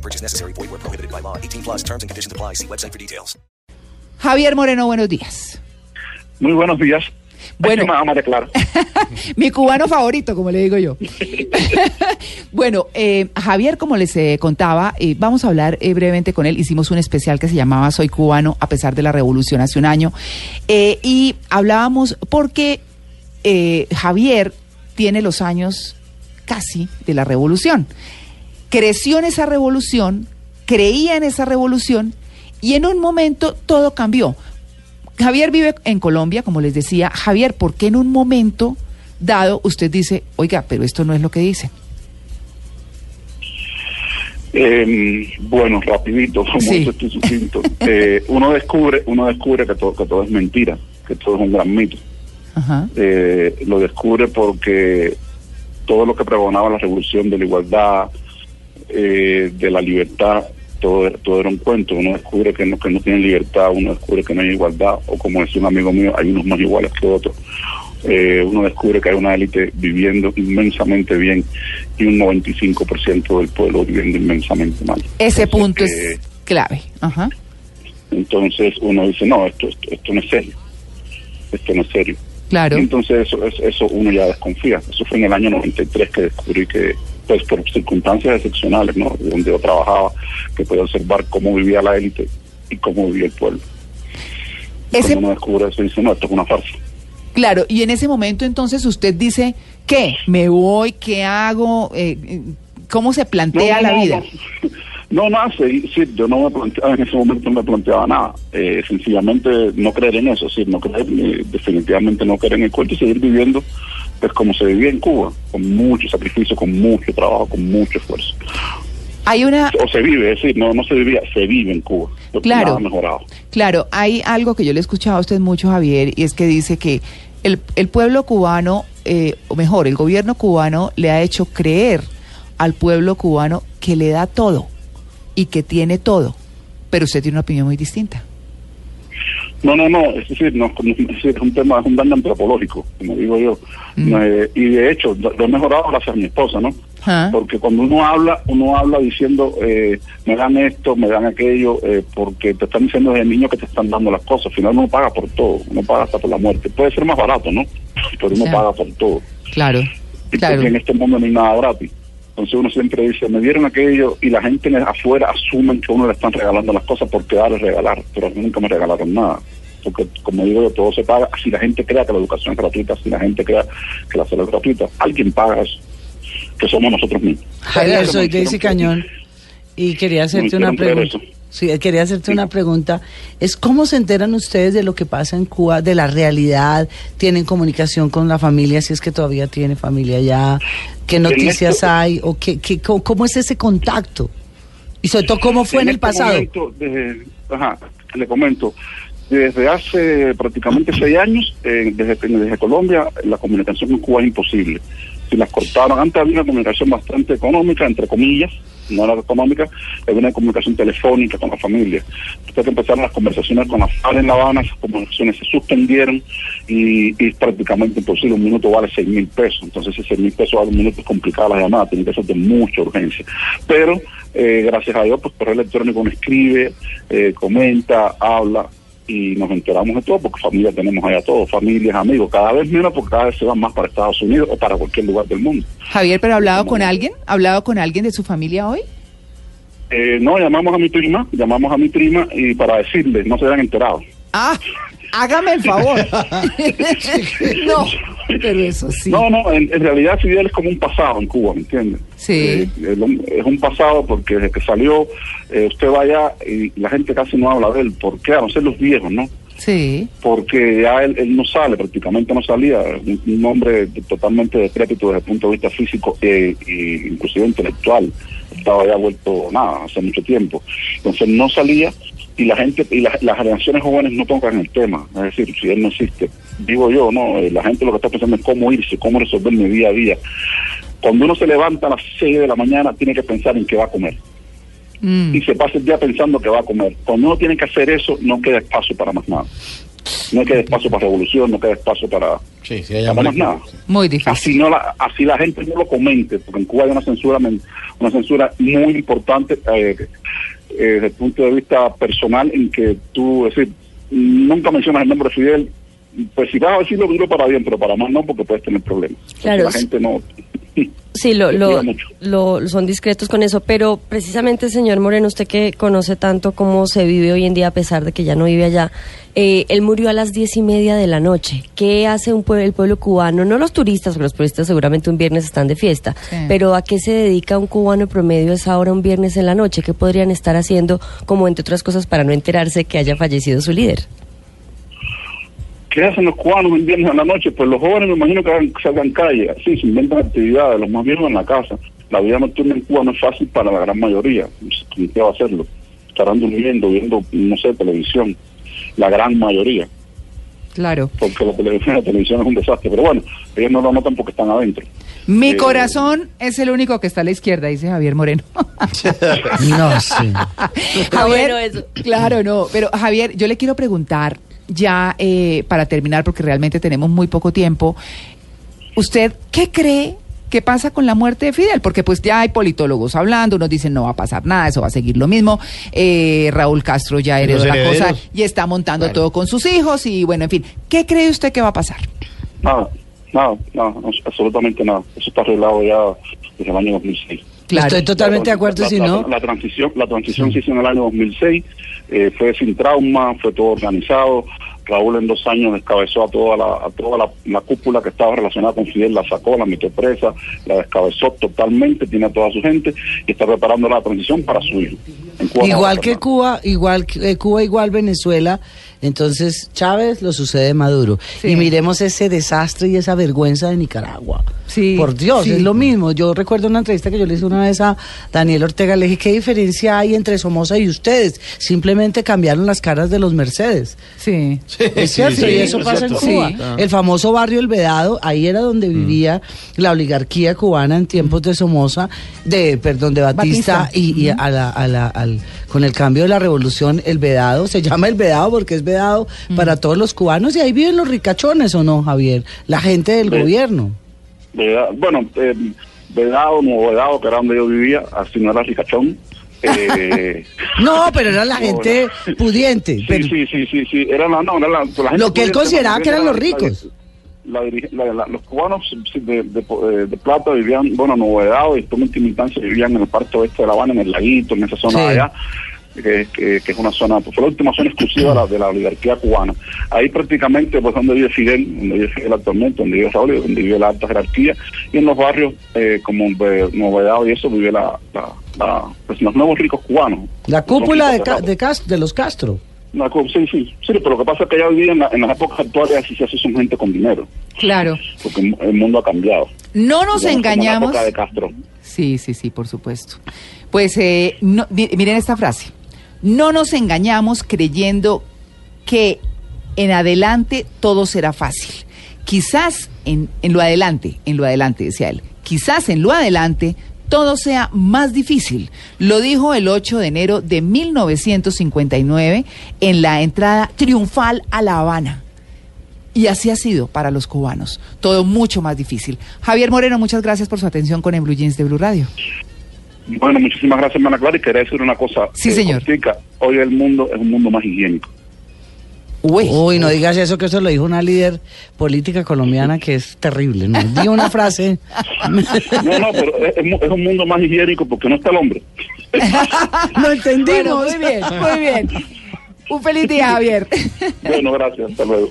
No purchase necessary. Void where prohibited by law. 18 plus terms and conditions apply. See website for details. Javier Moreno, buenos días. Muy buenos días. Bueno. Más claro. Mi cubano favorito, como le digo yo. bueno, eh, Javier, como les eh, contaba, eh, vamos a hablar eh, brevemente con él. Hicimos un especial que se llamaba Soy cubano a pesar de la revolución hace un año. Eh, y hablábamos porque eh, Javier tiene los años casi de la revolución. Creció en esa revolución, creía en esa revolución y en un momento todo cambió. Javier vive en Colombia, como les decía. Javier, ¿por qué en un momento dado usted dice, oiga, pero esto no es lo que dice? Eh, bueno, rapidito, como Sí. esto es sucinto. Eh, uno descubre, uno descubre que todo, que todo es mentira, que todo es un gran mito. Ajá. Eh, lo descubre porque todo lo que pregonaba la revolución de la igualdad, eh, de la libertad, todo, todo era un cuento. Uno descubre que no, que no tienen libertad, uno descubre que no hay igualdad, o como decía un amigo mío, hay unos más iguales que otros. Eh, uno descubre que hay una élite viviendo inmensamente bien y un 95% del pueblo viviendo inmensamente mal. Ese Entonces, punto eh, es clave. Ajá. entonces uno dice, no, esto, esto, esto no es serio. Esto no es serio. Claro. Y entonces eso, eso, eso uno ya desconfía. Eso fue en el año 93 que descubrí que, pues por circunstancias excepcionales, ¿no? Donde yo trabajaba, que podía observar cómo vivía la élite y cómo vivía el pueblo. Ese- Cuando uno descubre eso, dice, no, esto es una farsa. Claro, y en ese momento entonces usted dice, ¿qué? ¿Me voy? ¿Qué hago? Eh, eh, ¿Cómo se plantea la vida? No, no, sí, sí, yo no me planteaba, en ese momento no me planteaba nada. Eh, sencillamente no creer en eso, sí, no creer, eh, definitivamente no creer en el cuento y seguir viviendo pues como se vivía en Cuba, con mucho sacrificio, con mucho trabajo, con mucho esfuerzo. Hay una, O se vive, es decir, no, no se vivía, se vive en Cuba. Claro. nada ha mejorado. claro, hay algo que yo le he escuchado a usted mucho, Javier, y es que dice que el, el pueblo cubano, eh, o mejor, el gobierno cubano le ha hecho creer al pueblo cubano que le da todo y que tiene todo, pero usted tiene una opinión muy distinta. No, no, no, es decir, no, es un tema, es un daño antropológico, como digo yo. Mm. Eh, y de hecho, lo he mejorado gracias a mi esposa, ¿no? Ah. Porque cuando uno habla, uno habla diciendo, eh, me dan esto, me dan aquello, eh, porque te están diciendo desde niño que te están dando las cosas. Al final uno paga por todo, uno paga hasta por la muerte. Puede ser más barato, ¿no? Pero uno paga por todo. Claro, Y claro. porque en este mundo no hay nada gratis. Entonces uno siempre dice, me dieron aquello y la gente en- afuera asumen que a uno le están regalando las cosas porque dar es regalar, pero a nunca me regalaron nada. Porque como digo yo, todo se paga. Si la gente crea que la educación es gratuita, si la gente crea que la salud es gratuita, alguien paga eso, que somos nosotros mismos. Javier, soy Daisy. Cañón y quería hacerte una pregunta. Sí, quería hacerte una pregunta. Es cómo se enteran ustedes de lo que pasa en Cuba, de la realidad, tienen comunicación con la familia, si es que todavía tiene familia ya, qué noticias esto- hay o qué, qué- cómo, es ese contacto y sobre todo cómo fue en, el este pasado. momento, desde- ajá, le comento, desde hace prácticamente seis años, eh, desde, desde Colombia, la comunicación con Cuba es imposible. Si las cortaron, antes había una comunicación bastante económica, entre comillas, no era económica, había una comunicación telefónica con la familia. Después que empezaron las conversaciones con la en La Habana, esas comunicaciones se suspendieron y, y es prácticamente imposible. Un minuto vale seis mil pesos. Entonces, ese seis mil pesos vale un minuto es complicada la llamada, tiene que ser de mucha urgencia. Pero, eh, gracias a Dios, pues correo electrónico uno escribe, eh, comenta, habla y nos enteramos de todo porque familia tenemos allá todos, familias, amigos, cada vez menos porque cada vez se van más para Estados Unidos o para cualquier lugar del mundo. Javier, ¿pero ha hablado con alguien? ¿Ha hablado con alguien de su familia hoy? Eh, no, llamamos a mi prima, llamamos a mi prima y para decirle, no se habían enterado. Ah, hágame el favor. no, pero eso sí. No, no, en, en realidad Fidel es como un pasado en Cuba, ¿me entiendes? Sí. Eh, es un- pasado porque desde que salió, eh, usted va allá y la gente casi no habla de él. ¿Por qué? A no ser los viejos, ¿no? Sí. Porque ya él, él no sale, prácticamente no salía. Un, un hombre totalmente decrépito desde el punto de vista físico e y inclusive intelectual. Estaba ya vuelto nada, hace mucho tiempo. Entonces no salía y la gente y la- las generaciones jóvenes no tocan el tema. Es decir, si él no existe, digo yo, no, Eh, la gente lo que está pensando es cómo irse, cómo resolver mi día a día. Cuando uno se levanta a las 6 de la mañana, tiene que pensar en qué va a comer. Mm. Y se pasa el día pensando que va a comer. Cuando uno tiene que hacer eso, no queda espacio para más nada. No queda espacio para revolución, no queda espacio para, Sí, sí, hay para más nada. Muy Así difícil. no la, así la gente no lo comente, porque en Cuba hay una censura, una censura muy importante eh, eh, desde el punto de vista personal, en que tú, es decir, nunca mencionas el nombre de Fidel, pues si vas a decirlo, dilo para bien, pero para más no, porque puedes tener problemas. Entonces, Claro, la gente no. Sí, lo, lo, lo- son discretos con eso, pero precisamente, señor Moreno, usted que conoce tanto cómo se vive hoy en día, a pesar de que ya no vive allá, eh, él murió a las diez y media de la noche. ¿Qué hace un pue- el pueblo cubano? No los turistas, porque los turistas seguramente un viernes están de fiesta, Sí. pero ¿a qué se dedica un cubano promedio a esa hora un viernes en la noche? ¿Qué podrían estar haciendo, como entre otras cosas, para no enterarse que haya fallecido su líder? ¿Qué hacen los cubanos el viernes en la noche? Pues los jóvenes me imagino que hagan- salgan calle, sí, se inventan actividades, los más viejos en la casa. La vida nocturna en Cuba no es fácil para la gran mayoría. ¿Qué va a hacerlo? Estarán durmiendo, viendo, no sé, televisión. La gran mayoría. Claro. Porque la televisión, la televisión es un desastre. Pero bueno, ellos no lo notan porque están adentro. Mi Eh, corazón es el único que está a la izquierda, dice Javier Moreno. No sé. Bueno, eso. Claro, no. Pero Javier, yo le quiero preguntar, ya eh, para terminar, porque realmente tenemos muy poco tiempo, ¿usted qué cree que pasa con la muerte de Fidel? Porque pues ya hay politólogos hablando, unos dicen no va a pasar nada, eso va a seguir lo mismo. Eh, Raúl Castro ya ¿Y heredó la cosa y está montando Claro. todo con sus hijos y bueno, en fin. ¿Qué cree usted que va a pasar? Nada, nada, nada, no, absolutamente nada. Eso está arreglado ya desde el año 2006. Claro. Estoy totalmente de acuerdo, la, si la- no. La, transición, la transición se hizo en el año 2006, eh, fue sin trauma, fue todo organizado. Raúl en dos años descabezó a toda la, a toda la, la cúpula que estaba relacionada con Fidel, la sacó, la metió presa, la descabezó totalmente, tiene a toda su gente y está preparando la transición para su hijo. En Cuba Igual que nada. Cuba, igual que eh, Cuba, igual Venezuela. Entonces Chávez lo sucede Maduro. Sí. Y miremos ese desastre y esa vergüenza de Nicaragua. Sí, Por Dios, sí. es lo mismo. Yo recuerdo una entrevista que yo le hice una vez a Daniel Ortega. Le dije, ¿qué diferencia hay entre Somoza y ustedes? Simplemente cambiaron las caras de los Mercedes. Sí. Es cierto, y eso es pasa en cierto. Cuba. Sí. Ah. El famoso barrio El Vedado, ahí era donde vivía la oligarquía cubana en tiempos de Somoza, de, perdón, de Batista, Batista. y, y a la, a la- al, con el cambio de la revolución, El Vedado, se llama El Vedado porque es vedado para todos los cubanos, y ahí viven los ricachones, ¿o no, Javier? La gente del gobierno. Bueno, eh, Vedado, Nuevo Vedado, que era donde yo vivía, así no era ricachón. Eh, No, pero era la gente pudiente. sí, pero- sí, sí, sí, sí, era la, no, era la, la gente Lo que él consideraba que eran era los ricos. La los cubanos de, de, de- de plata vivían, bueno, Nuevo Vedado y última instancia vivían en el parque oeste de La Habana, en el laguito, en esa zona Sí. de allá. Que, que- que es una zona, pues fue la última zona exclusiva de la, de la oligarquía cubana. Ahí prácticamente, pues donde vive Fidel, donde vive Fidel actualmente, donde vive Raúl, donde vive la alta jerarquía, y en los barrios eh, como Vedado y eso vive la, la- la- pues los nuevos ricos cubanos. La cúpula de, de, de los Castro. Una sí, sí, sí, pero lo que pasa es que ya hoy día en, la- en las épocas actuales así se hace son gente con dinero, Claro. porque el, mundo ha cambiado. No nos es como la engañamos. época de Castro. Sí, sí, sí, por supuesto. Pues eh, no- miren esta frase. No nos engañamos creyendo que en adelante todo será fácil. Quizás en, en lo adelante, en lo adelante, decía él, quizás en lo adelante todo sea más difícil. Lo dijo el 8 de enero de 1959 en la entrada triunfal a La Habana. Y así ha sido para los cubanos. Todo mucho más difícil. Javier Moreno, muchas gracias por su atención con el Blue Jeans de Blue Radio. Bueno, muchísimas gracias, hermana Clara, y quería decir una cosa. Sí, eh, señor. Hoy el mundo es un mundo más higiénico. Uy, Uy, no digas eso, que eso lo dijo una líder política colombiana que es terrible. ¿no? Diga una frase. No, no, pero es, un mundo más higiénico porque no está el hombre. Lo entendimos. bueno, muy bien, muy bien. Un feliz día, Javier. Bueno, gracias, hasta luego.